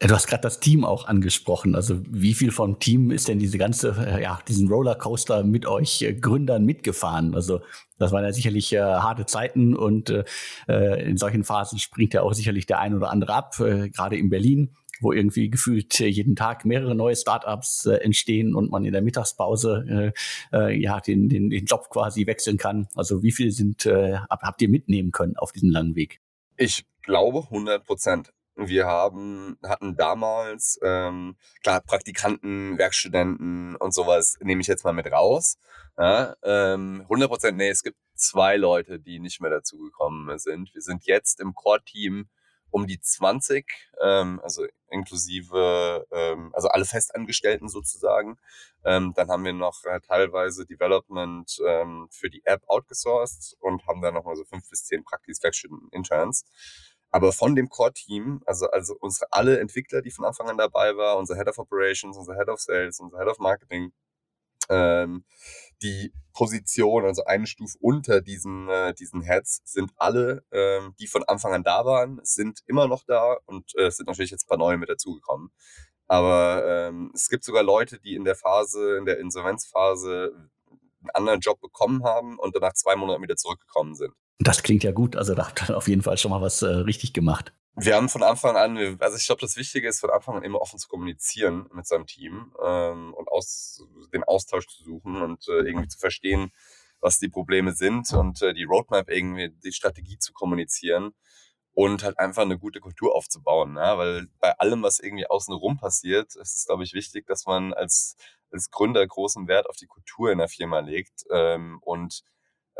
Du hast gerade das Team auch angesprochen. Also wie viel vom Team ist denn diese ganze, äh, ja, diesen Rollercoaster mit euch äh, Gründern mitgefahren? Also das waren ja sicherlich äh, harte Zeiten und äh, äh, in solchen Phasen springt ja auch sicherlich der ein oder andere ab, äh, gerade in Berlin wo irgendwie gefühlt jeden Tag mehrere neue Startups entstehen und man in der Mittagspause äh, ja den, den, den Job quasi wechseln kann. Also wie viel sind äh, habt ihr mitnehmen können auf diesem langen Weg? Ich glaube 100 Prozent. Wir haben, hatten damals, ähm, klar, Praktikanten, Werkstudenten und sowas nehme ich jetzt mal mit raus. Ja, ähm, 100 Prozent, nee, es gibt zwei Leute, die nicht mehr dazugekommen sind. Wir sind jetzt im Core-Team um die 20, ähm, also inklusive, ähm, also alle Festangestellten sozusagen. Ähm, dann haben wir noch äh, teilweise Development ähm, für die App outgesourced und haben dann nochmal so fünf bis zehn Praktis, Werkstudenten, Interns. Aber von dem Core-Team, also, also unsere alle Entwickler, die von Anfang an dabei waren, unser Head of Operations, unser Head of Sales, unser Head of Marketing, ähm, die Position, also eine Stufe unter diesen, äh, diesen Heads, sind alle, ähm, die von Anfang an da waren, sind immer noch da und äh, sind natürlich jetzt ein paar neue mit dazugekommen. Aber ähm, es gibt sogar Leute, die in der Phase, in der Insolvenzphase einen anderen Job bekommen haben und danach zwei Monate wieder zurückgekommen sind. Das klingt ja gut. Also da habt ihr auf jeden Fall schon mal was äh, richtig gemacht. Wir haben von Anfang an, also ich glaube, das Wichtige ist, von Anfang an immer offen zu kommunizieren mit seinem Team ähm, und aus, den Austausch zu suchen und äh, irgendwie zu verstehen, was die Probleme sind und äh, die Roadmap irgendwie, die Strategie zu kommunizieren und halt einfach eine gute Kultur aufzubauen. Ja? Weil bei allem, was irgendwie außenrum passiert, ist es, glaube ich, wichtig, dass man als, als Gründer großen Wert auf die Kultur in der Firma legt ähm, und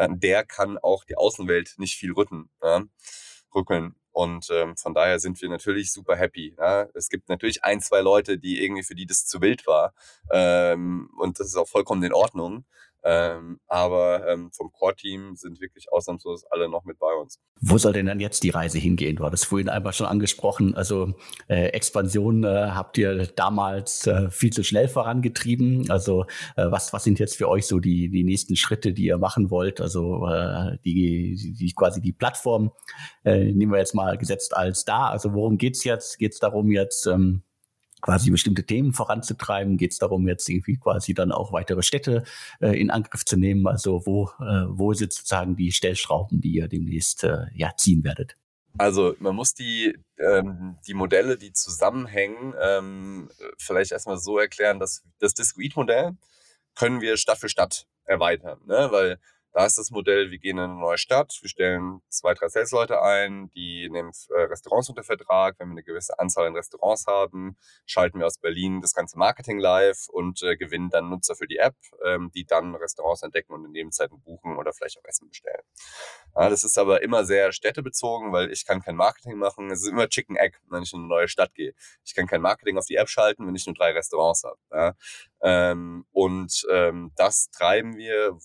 der kann auch die Außenwelt nicht viel rücken, ja, rückeln. Und ähm, von daher sind wir natürlich super happy. Ja. Es gibt natürlich ein, zwei Leute, die irgendwie für die das zu wild war. Ähm, und das ist auch vollkommen in Ordnung. Ähm, aber ähm, vom Core-Team sind wirklich ausnahmslos alle noch mit bei uns. Wo soll denn dann jetzt die Reise hingehen? Du hattest vorhin einmal schon angesprochen. Also äh, Expansion äh, habt ihr damals äh, viel zu schnell vorangetrieben. Also äh, was, was sind jetzt für euch so die, die nächsten Schritte, die ihr machen wollt? Also äh, die, die quasi die Plattform äh, nehmen wir jetzt mal gesetzt als da. Also worum geht's jetzt? Geht es darum jetzt ähm, quasi bestimmte Themen voranzutreiben? Geht es darum, jetzt irgendwie quasi dann auch weitere Städte äh, in Angriff zu nehmen? Also wo, äh, wo sind sozusagen die Stellschrauben, die ihr demnächst äh, ja, ziehen werdet? Also man muss die, ähm, die Modelle, die zusammenhängen, ähm, vielleicht erstmal so erklären, dass das Discrete-Modell können wir Stadt für Stadt erweitern, ne? weil da ist das Modell, wir gehen in eine neue Stadt, wir stellen zwei, drei Sales-Leute ein, die nehmen äh, Restaurants unter Vertrag. Wenn wir eine gewisse Anzahl an Restaurants haben, schalten wir aus Berlin das ganze Marketing live und äh, gewinnen dann Nutzer für die App, ähm, die dann Restaurants entdecken und in Nebenzeiten buchen oder vielleicht auch Essen bestellen. Ja, das ist aber immer sehr städtebezogen, weil ich kann kein Marketing machen. Es ist immer Chicken Egg, wenn ich in eine neue Stadt gehe. Ich kann kein Marketing auf die App schalten, wenn ich nur drei Restaurants habe. Ja. Ähm, und ähm, das treiben wir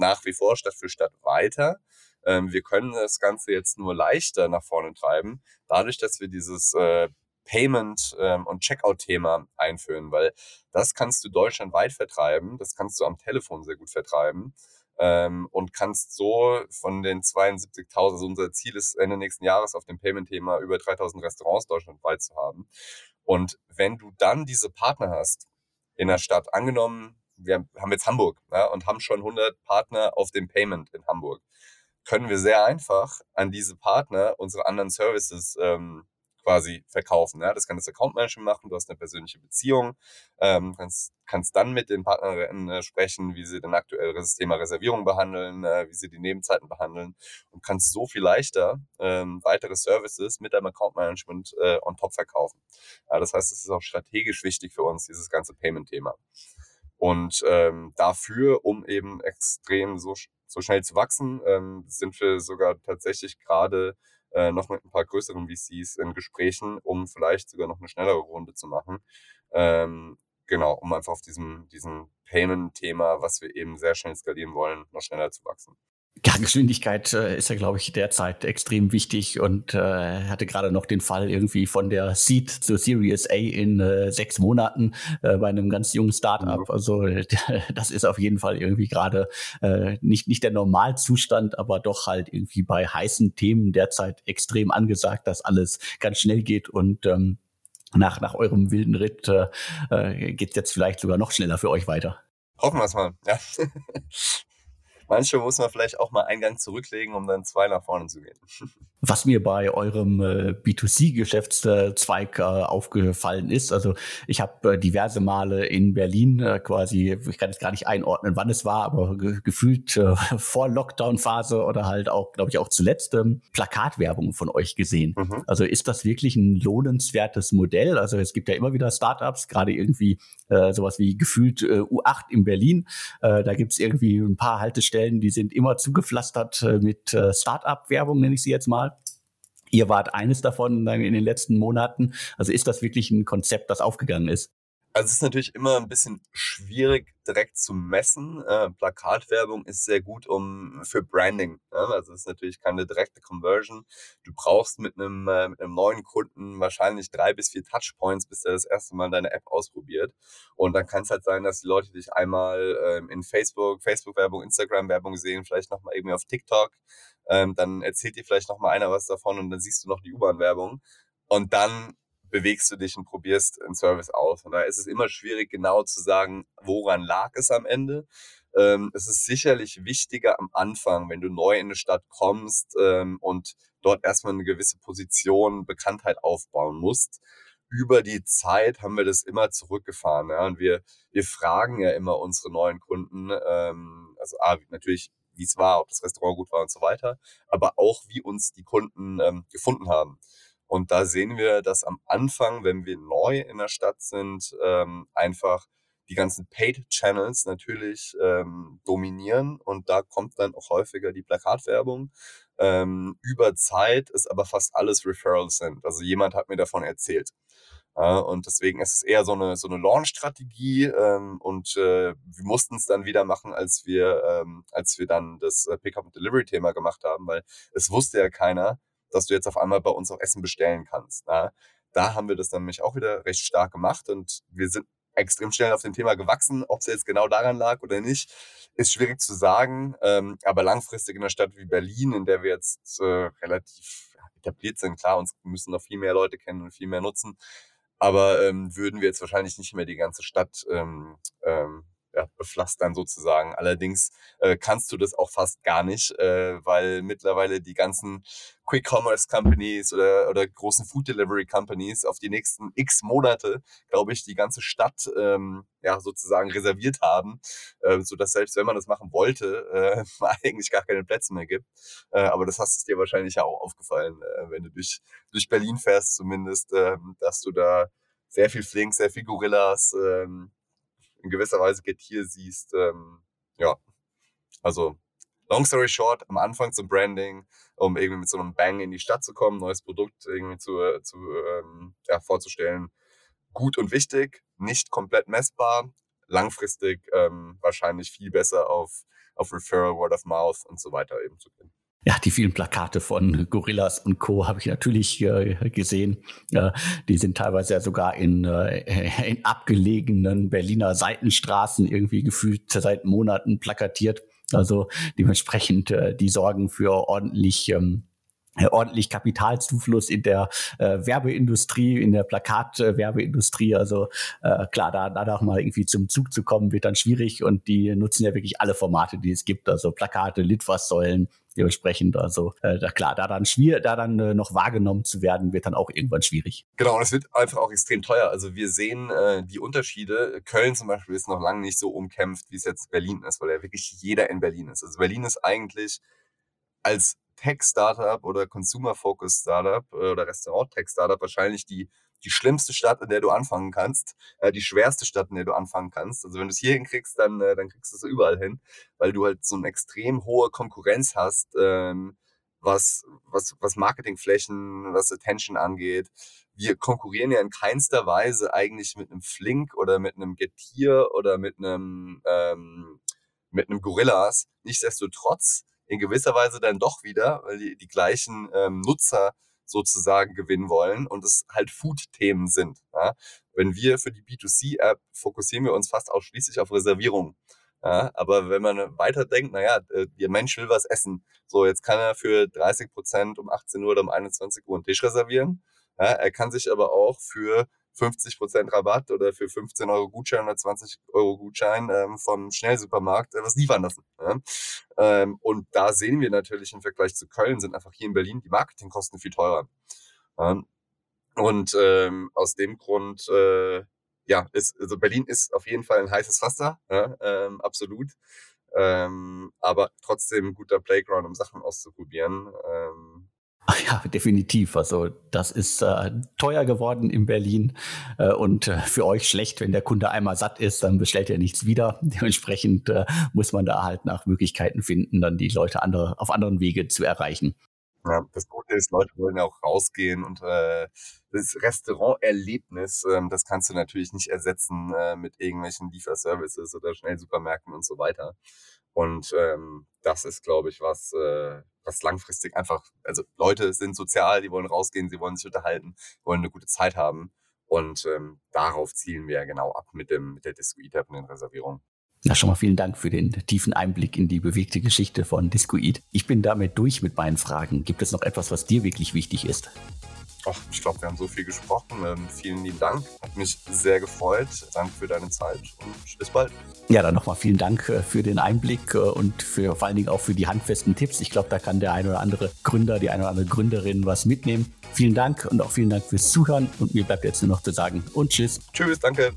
nach wie vor Stadt für Stadt weiter. Ähm, wir können das Ganze jetzt nur leichter nach vorne treiben, dadurch, dass wir dieses äh, Payment ähm, und Checkout-Thema einführen, weil das kannst du deutschlandweit vertreiben, das kannst du am Telefon sehr gut vertreiben ähm, und kannst so von den 72.000, also unser Ziel ist Ende nächsten Jahres auf dem Payment-Thema über 3.000 Restaurants deutschlandweit zu haben. Und wenn du dann diese Partner hast, in der Stadt. Angenommen, wir haben jetzt Hamburg ja, und haben schon 100 Partner auf dem Payment in Hamburg. Können wir sehr einfach an diese Partner unsere anderen Services ähm, quasi verkaufen. Ja? Das kann das Account Management machen, du hast eine persönliche Beziehung, ähm, kannst, kannst dann mit den Partnerinnen äh, sprechen, wie sie denn aktuell das Thema Reservierung behandeln, äh, wie sie die Nebenzeiten behandeln und kannst so viel leichter ähm, weitere Services mit deinem Account Management äh, on top verkaufen. Ja, das heißt, es ist auch strategisch wichtig für uns, dieses ganze Payment-Thema. Und ähm, dafür, um eben extrem so, so schnell zu wachsen, ähm, sind wir sogar tatsächlich gerade äh, noch mit ein paar größeren VCs in Gesprächen, um vielleicht sogar noch eine schnellere Runde zu machen. Ähm, genau, um einfach auf diesem, diesem Payment-Thema, was wir eben sehr schnell skalieren wollen, noch schneller zu wachsen. Ja, Geschwindigkeit äh, ist ja, glaube ich, derzeit extrem wichtig und äh, hatte gerade noch den Fall irgendwie von der Seed zur Series A in äh, sechs Monaten äh, bei einem ganz jungen Startup. Mhm. Also das ist auf jeden Fall irgendwie gerade äh, nicht, nicht der Normalzustand, aber doch halt irgendwie bei heißen Themen derzeit extrem angesagt, dass alles ganz schnell geht und ähm, nach, nach eurem wilden Ritt äh, äh geht jetzt vielleicht sogar noch schneller für euch weiter. Hoffen wir es mal, ja. manchmal muss man vielleicht auch mal einen Gang zurücklegen, um dann zwei nach vorne zu gehen. Was mir bei eurem äh, B2C-Geschäftszweig äh, aufgefallen ist, also ich habe äh, diverse Male in Berlin quasi, ich kann jetzt gar nicht einordnen, wann es war, aber ge gefühlt vor Lockdown-Phase oder halt auch, glaube ich, auch zuletzt ähm, Plakatwerbung von euch gesehen. Mhm. Also ist das wirklich ein lohnenswertes Modell? Also es gibt ja immer wieder Startups, gerade irgendwie äh, sowas wie gefühlt äh, U8 in Berlin. Äh, da gibt's irgendwie ein paar Haltestellen, die sind immer zugepflastert äh, mit äh, Start-up-Werbung, nenne ich sie jetzt mal. Ihr wart eines davon in den letzten Monaten. Also ist das wirklich ein Konzept, das aufgegangen ist? Also es ist natürlich immer ein bisschen schwierig direkt zu messen. Äh, Plakatwerbung ist sehr gut um für Branding. Ja? Also es ist natürlich keine direkte Conversion. Du brauchst mit einem, äh, mit einem neuen Kunden wahrscheinlich drei bis vier Touchpoints, bis er das erste Mal deine App ausprobiert. Und dann kann es halt sein, dass die Leute dich einmal ähm, in Facebook, Facebook-Werbung, Instagram-Werbung sehen, vielleicht nochmal irgendwie auf TikTok. Ähm, dann erzählt dir vielleicht nochmal einer was davon und dann siehst du noch die U-Bahn-Werbung. Und dann bewegst du dich und probierst einen Service aus. Und da ist es immer schwierig, genau zu sagen, woran lag es am Ende. Ähm, es ist sicherlich wichtiger am Anfang, wenn du neu in eine Stadt kommst ähm, und dort erstmal eine gewisse Position, Bekanntheit aufbauen musst. Über die Zeit haben wir das immer zurückgefahren. Ja? Und wir, wir fragen ja immer unsere neuen Kunden, ähm, also A, natürlich, wie es war, ob das Restaurant gut war und so weiter, aber auch, wie uns die Kunden ähm, gefunden haben. Und da sehen wir, dass am Anfang, wenn wir neu in der Stadt sind, ähm, einfach die ganzen Paid Channels natürlich ähm, dominieren und da kommt dann auch häufiger die Plakatwerbung. Ähm, über Zeit ist aber fast alles Referrals sind. Also jemand hat mir davon erzählt. Ja, und deswegen ist es eher so eine, so eine Launch-Strategie ähm, und äh, wir mussten es dann wieder machen, als wir, ähm, als wir dann das äh, Pickup-and-Delivery-Thema gemacht haben, weil es wusste ja keiner, dass du jetzt auf einmal bei uns auch Essen bestellen kannst. Na? Da haben wir das dann nämlich auch wieder recht stark gemacht und wir sind extrem schnell auf dem Thema gewachsen. Ob es jetzt genau daran lag oder nicht, ist schwierig zu sagen. Ähm, aber langfristig in einer Stadt wie Berlin, in der wir jetzt äh, relativ etabliert sind, klar, uns müssen noch viel mehr Leute kennen und viel mehr nutzen. Aber ähm, würden wir jetzt wahrscheinlich nicht mehr die ganze Stadt ähm, ähm, ja, bepflastern sozusagen. Allerdings äh, kannst du das auch fast gar nicht, äh, weil mittlerweile die ganzen Quick Commerce Companies oder, oder großen Food Delivery Companies auf die nächsten x Monate, glaube ich, die ganze Stadt ähm, ja sozusagen reserviert haben, äh, so dass selbst wenn man das machen wollte, äh, eigentlich gar keine Plätze mehr gibt. Äh, aber das hast es dir wahrscheinlich ja auch aufgefallen, äh, wenn du durch durch Berlin fährst zumindest, äh, dass du da sehr viel Flink, sehr viel Gorillas, ähm, in gewisser Weise Getier siehst. Ähm, ja, also long story short, am Anfang zum Branding, um irgendwie mit so einem Bang in die Stadt zu kommen, neues Produkt irgendwie zu, zu ähm, ja, vorzustellen, gut und wichtig, nicht komplett messbar, langfristig ähm, wahrscheinlich viel besser auf, auf Referral, Word of Mouth und so weiter eben zu gehen. Ja, die vielen Plakate von Gorillas und Co. habe ich natürlich äh, gesehen. Äh, die sind teilweise ja sogar in, äh, in abgelegenen Berliner Seitenstraßen irgendwie gefühlt seit Monaten plakatiert. Also dementsprechend, äh, die sorgen für ordentlich ähm, äh, ordentlich Kapitalzufluss in der äh, Werbeindustrie, in der Plakatwerbeindustrie. also äh, klar, da, da noch mal irgendwie zum Zug zu kommen, wird dann schwierig und die nutzen ja wirklich alle Formate, die es gibt, also Plakate, Litfaßsäulen, dementsprechend. Also äh, klar, da dann schwierig, da dann äh, noch wahrgenommen zu werden, wird dann auch irgendwann schwierig. Genau, und es wird einfach auch extrem teuer. Also wir sehen äh, die Unterschiede. Köln zum Beispiel ist noch lange nicht so umkämpft, wie es jetzt Berlin ist, weil ja wirklich jeder in Berlin ist. Also Berlin ist eigentlich als Tech-Startup oder Consumer-Focused-Startup äh, oder Restaurant-Tech-Startup wahrscheinlich die, die schlimmste Stadt, in der du anfangen kannst, äh, die schwerste Stadt, in der du anfangen kannst. Also wenn du es hier hinkriegst, dann, äh, dann kriegst du es überall hin, weil du halt so eine extrem hohe Konkurrenz hast, ähm, was, was, was Marketingflächen, was Attention angeht. Wir konkurrieren ja in keinster Weise eigentlich mit einem Flink oder mit einem Getir oder mit einem, ähm, mit einem Gorillas. Nichtsdestotrotz in gewisser Weise dann doch wieder, weil die, die gleichen ähm, Nutzer sozusagen gewinnen wollen und es halt Food-Themen sind. Ja? Wenn wir für die B2C-App fokussieren wir uns fast ausschließlich auf Reservierungen. Ja, aber wenn man weiterdenkt, naja, äh, der Mensch will was essen. So, jetzt kann er für 30 Prozent um 18 Uhr oder um 21 Uhr einen Tisch reservieren. Ja, er kann sich aber auch für 50% Rabatt oder für 15 Euro Gutschein oder 20 Euro Gutschein ähm, vom Schnellsupermarkt äh, was liefern lassen. Ja? Ähm, und da sehen wir natürlich im Vergleich zu Köln sind einfach hier in Berlin die Marketingkosten viel teurer. Ja? Und ähm, aus dem Grund, äh, ja, ist, also Berlin ist auf jeden Fall ein heißes Wasser, ja? ähm, absolut. Ähm, aber trotzdem ein guter Playground, um Sachen auszuprobieren. Ähm, Ja, definitiv. Also das ist äh, teuer geworden in Berlin äh, und äh, für euch schlecht, wenn der Kunde einmal satt ist, dann bestellt er nichts wieder. Dementsprechend äh, muss man da halt nach Möglichkeiten finden, dann die Leute andere, auf anderen Wege zu erreichen. Ja, das Gute ist, Leute wollen auch rausgehen und äh, das Restauranterlebnis, ähm, das kannst du natürlich nicht ersetzen äh, mit irgendwelchen Lieferservices oder Schnellsupermärkten und so weiter. Und ähm, das ist, glaube ich, was, äh, was langfristig einfach, also Leute sind sozial, die wollen rausgehen, sie wollen sich unterhalten, wollen eine gute Zeit haben. Und ähm, darauf zielen wir ja genau ab mit, dem, mit der Disco Eat und den Reservierungen. Na, schon mal vielen Dank für den tiefen Einblick in die bewegte Geschichte von Discoid. Ich bin damit durch mit meinen Fragen. Gibt es noch etwas, was dir wirklich wichtig ist? Ach, ich glaube, wir haben so viel gesprochen. Ähm, vielen lieben Dank. Hat mich sehr gefreut. Danke für deine Zeit und bis bald. Ja, dann nochmal vielen Dank äh, für den Einblick äh, und für, vor allen Dingen auch für die handfesten Tipps. Ich glaube, da kann der ein oder andere Gründer, die eine oder andere Gründerin was mitnehmen. Vielen Dank und auch vielen Dank fürs Zuhören. Und mir bleibt jetzt nur noch zu sagen und tschüss. Tschüss, danke.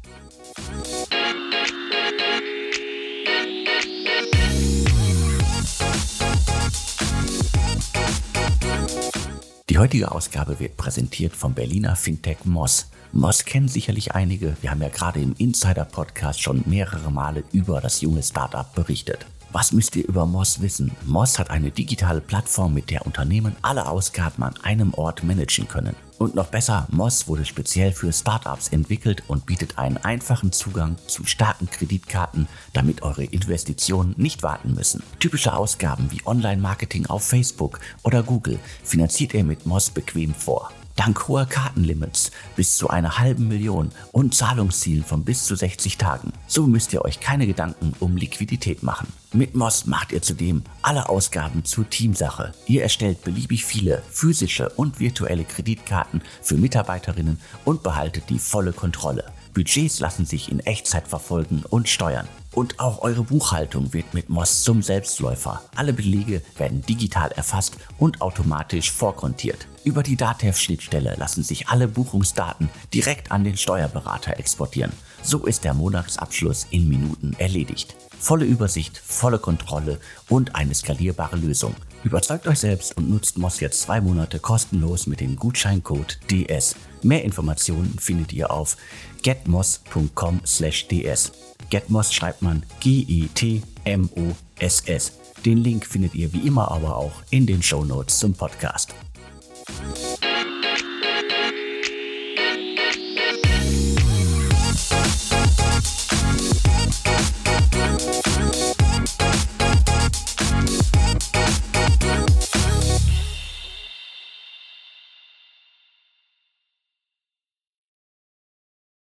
Die heutige Ausgabe wird präsentiert vom Berliner Fintech Moss. Moss kennen sicherlich einige. Wir haben ja gerade im Insider-Podcast schon mehrere Male über das junge Startup berichtet. Was müsst ihr über Moss wissen? Moss hat eine digitale Plattform, mit der Unternehmen alle Ausgaben an einem Ort managen können. Und noch besser, Moss wurde speziell für Startups entwickelt und bietet einen einfachen Zugang zu starken Kreditkarten, damit eure Investitionen nicht warten müssen. Typische Ausgaben wie Online-Marketing auf Facebook oder Google finanziert ihr mit Moss bequem vor. Dank hoher Kartenlimits bis zu einer halben Million und Zahlungszielen von bis zu 60 Tagen. So müsst ihr euch keine Gedanken um Liquidität machen. Mit Moss macht ihr zudem alle Ausgaben zur Teamsache. Ihr erstellt beliebig viele physische und virtuelle Kreditkarten für Mitarbeiterinnen und behaltet die volle Kontrolle. Budgets lassen sich in Echtzeit verfolgen und steuern. Und auch eure Buchhaltung wird mit Moss zum Selbstläufer. Alle Belege werden digital erfasst und automatisch vorkontiert. Über die DATEV-Schnittstelle lassen sich alle Buchungsdaten direkt an den Steuerberater exportieren. So ist der Monatsabschluss in Minuten erledigt. Volle Übersicht, volle Kontrolle und eine skalierbare Lösung. Überzeugt euch selbst und nutzt Moss jetzt zwei Monate kostenlos mit dem Gutscheincode DS. Mehr Informationen findet ihr auf getmoss.com/ds. Getmoss schreibt man G-E-T-M-O-S-S. Den Link findet ihr wie immer aber auch in den Show Notes zum Podcast.